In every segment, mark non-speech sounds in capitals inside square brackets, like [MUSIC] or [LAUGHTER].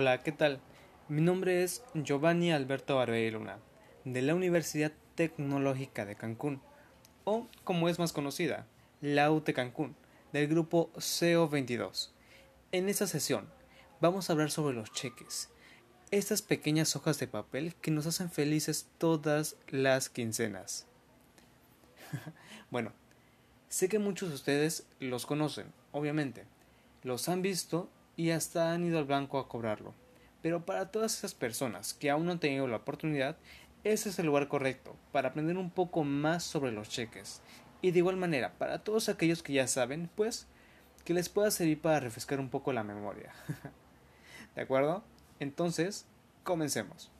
Hola, ¿qué tal? Mi nombre es Giovanni Alberto Luna, de la Universidad Tecnológica de Cancún, o como es más conocida, la UT Cancún, del grupo CO22. En esta sesión vamos a hablar sobre los cheques, estas pequeñas hojas de papel que nos hacen felices todas las quincenas. [LAUGHS] bueno, sé que muchos de ustedes los conocen, obviamente, los han visto y hasta han ido al banco a cobrarlo. Pero para todas esas personas que aún no han tenido la oportunidad, ese es el lugar correcto para aprender un poco más sobre los cheques. Y de igual manera, para todos aquellos que ya saben, pues, que les pueda servir para refrescar un poco la memoria. [LAUGHS] ¿De acuerdo? Entonces, comencemos.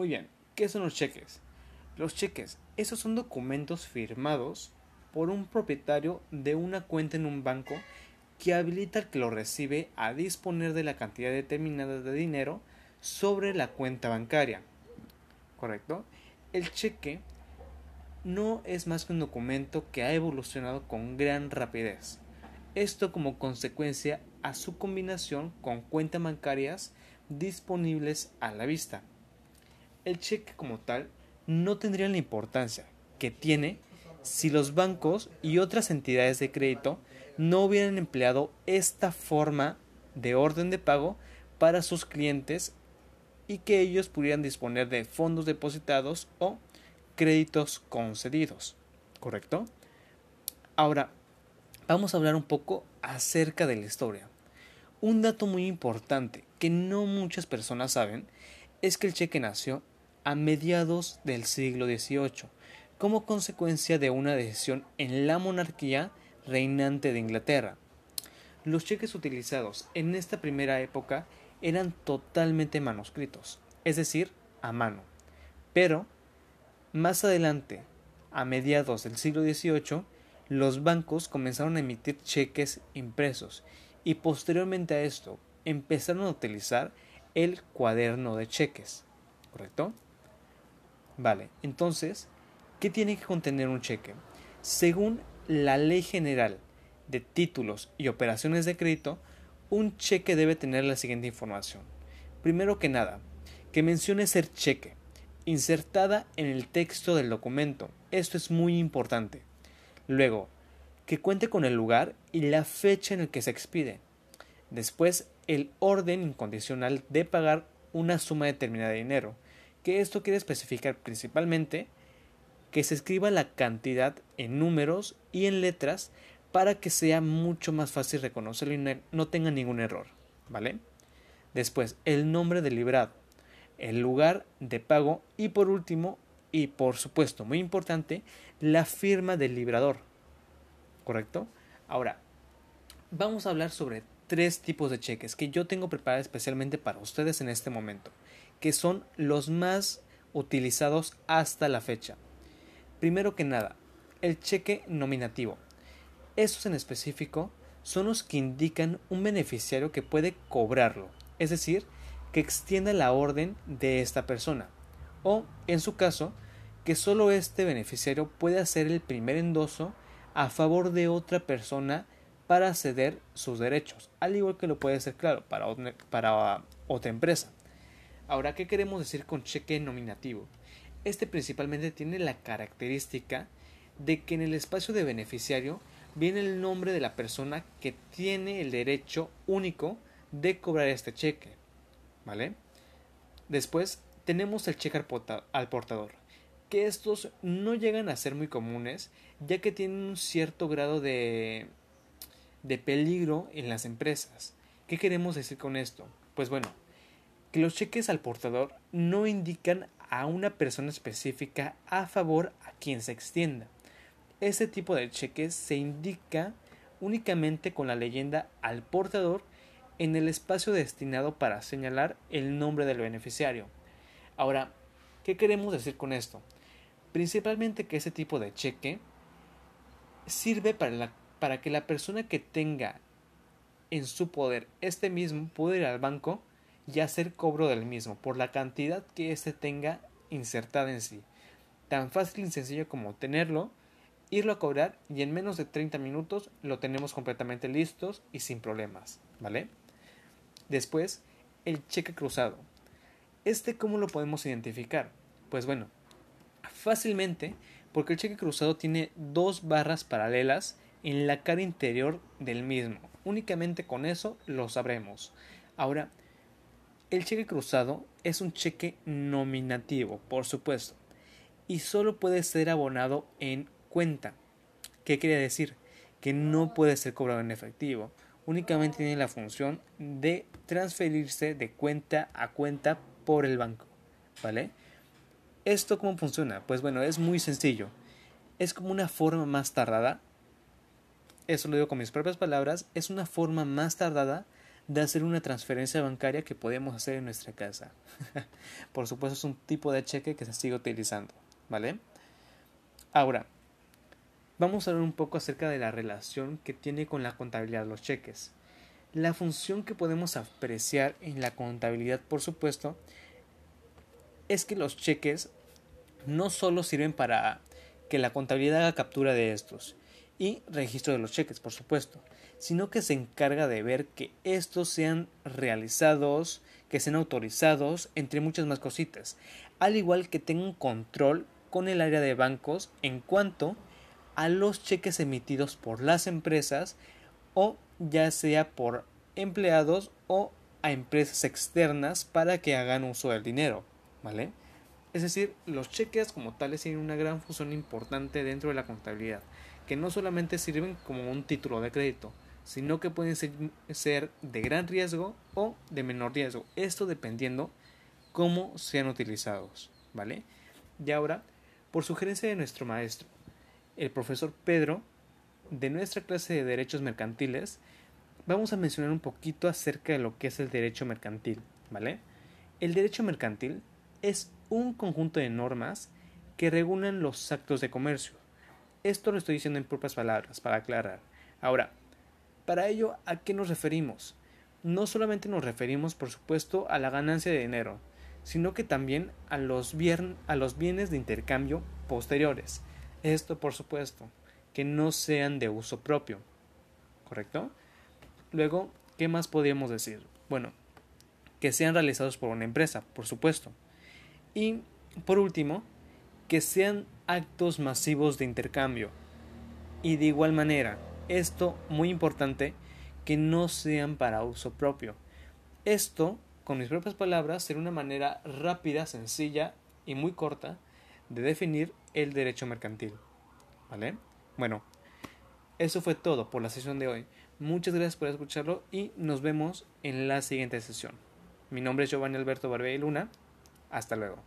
Muy bien, ¿qué son los cheques? Los cheques, esos son documentos firmados por un propietario de una cuenta en un banco que habilita al que lo recibe a disponer de la cantidad determinada de dinero sobre la cuenta bancaria. ¿Correcto? El cheque no es más que un documento que ha evolucionado con gran rapidez. Esto como consecuencia a su combinación con cuentas bancarias disponibles a la vista el cheque como tal no tendría la importancia que tiene si los bancos y otras entidades de crédito no hubieran empleado esta forma de orden de pago para sus clientes y que ellos pudieran disponer de fondos depositados o créditos concedidos. ¿Correcto? Ahora, vamos a hablar un poco acerca de la historia. Un dato muy importante que no muchas personas saben es que el cheque nació a mediados del siglo XVIII, como consecuencia de una decisión en la monarquía reinante de Inglaterra. Los cheques utilizados en esta primera época eran totalmente manuscritos, es decir, a mano. Pero, más adelante, a mediados del siglo XVIII, los bancos comenzaron a emitir cheques impresos y posteriormente a esto empezaron a utilizar el cuaderno de cheques. ¿Correcto? Vale, entonces, ¿qué tiene que contener un cheque? Según la Ley General de Títulos y Operaciones de Crédito, un cheque debe tener la siguiente información. Primero que nada, que mencione ser cheque, insertada en el texto del documento. Esto es muy importante. Luego, que cuente con el lugar y la fecha en el que se expide. Después, el orden incondicional de pagar una suma determinada de dinero que esto quiere especificar principalmente que se escriba la cantidad en números y en letras para que sea mucho más fácil reconocerlo y no tenga ningún error, ¿vale? Después, el nombre del librado, el lugar de pago y por último, y por supuesto muy importante, la firma del librador, ¿correcto? Ahora, vamos a hablar sobre tres tipos de cheques que yo tengo preparados especialmente para ustedes en este momento que son los más utilizados hasta la fecha. Primero que nada, el cheque nominativo. Estos en específico son los que indican un beneficiario que puede cobrarlo, es decir, que extienda la orden de esta persona, o, en su caso, que solo este beneficiario puede hacer el primer endoso a favor de otra persona para ceder sus derechos, al igual que lo puede ser, claro, para otra empresa. Ahora, ¿qué queremos decir con cheque nominativo? Este principalmente tiene la característica de que en el espacio de beneficiario viene el nombre de la persona que tiene el derecho único de cobrar este cheque. ¿Vale? Después tenemos el cheque al portador, que estos no llegan a ser muy comunes ya que tienen un cierto grado de, de peligro en las empresas. ¿Qué queremos decir con esto? Pues bueno, que los cheques al portador no indican a una persona específica a favor a quien se extienda. Este tipo de cheques se indica únicamente con la leyenda al portador en el espacio destinado para señalar el nombre del beneficiario. Ahora, ¿qué queremos decir con esto? Principalmente que ese tipo de cheque sirve para, para que la persona que tenga en su poder este mismo pueda ir al banco y hacer cobro del mismo por la cantidad que éste tenga insertada en sí. Tan fácil y sencillo como tenerlo, irlo a cobrar y en menos de 30 minutos lo tenemos completamente listos y sin problemas, ¿vale? Después, el cheque cruzado. ¿Este cómo lo podemos identificar? Pues bueno, fácilmente porque el cheque cruzado tiene dos barras paralelas en la cara interior del mismo. Únicamente con eso lo sabremos. Ahora, el cheque cruzado es un cheque nominativo, por supuesto, y solo puede ser abonado en cuenta. ¿Qué quiere decir? Que no puede ser cobrado en efectivo. Únicamente tiene la función de transferirse de cuenta a cuenta por el banco. ¿Vale? ¿Esto cómo funciona? Pues bueno, es muy sencillo. Es como una forma más tardada. Eso lo digo con mis propias palabras. Es una forma más tardada de hacer una transferencia bancaria que podemos hacer en nuestra casa. [LAUGHS] Por supuesto es un tipo de cheque que se sigue utilizando, ¿vale? Ahora, vamos a hablar un poco acerca de la relación que tiene con la contabilidad los cheques. La función que podemos apreciar en la contabilidad, por supuesto, es que los cheques no solo sirven para que la contabilidad haga captura de estos y registro de los cheques, por supuesto, sino que se encarga de ver que estos sean realizados, que sean autorizados, entre muchas más cositas, al igual que tenga un control con el área de bancos en cuanto a los cheques emitidos por las empresas o ya sea por empleados o a empresas externas para que hagan uso del dinero. ¿vale? Es decir, los cheques como tales tienen una gran función importante dentro de la contabilidad, que no solamente sirven como un título de crédito, sino que pueden ser, de gran riesgo o de menor riesgo, esto dependiendo cómo sean utilizados, ¿vale? Y ahora, por sugerencia de nuestro maestro, el profesor Pedro, de nuestra clase de derechos mercantiles, vamos a mencionar un poquito acerca de lo que es el derecho mercantil, ¿vale? El derecho mercantil es un conjunto de normas que regulan los actos de comercio. Esto lo estoy diciendo en propias palabras, para aclarar. Ahora, para ello, ¿a qué nos referimos? No solamente nos referimos, por supuesto, a la ganancia de dinero, sino que también a los, bienes de intercambio posteriores. Esto, por supuesto, que no sean de uso propio. ¿Correcto? Luego, ¿qué más podríamos decir? Bueno, que sean realizados por una empresa, por supuesto. Y, por último, que sean actos masivos de intercambio. Y de igual manera, esto, muy importante, que no sean para uso propio. Esto, con mis propias palabras, será una manera rápida, sencilla y muy corta de definir el derecho mercantil. ¿Vale? Bueno, eso fue todo por la sesión de hoy. Muchas gracias por escucharlo y nos vemos en la siguiente sesión. Mi nombre es Giovanni Alberto Barbey Luna hasta luego.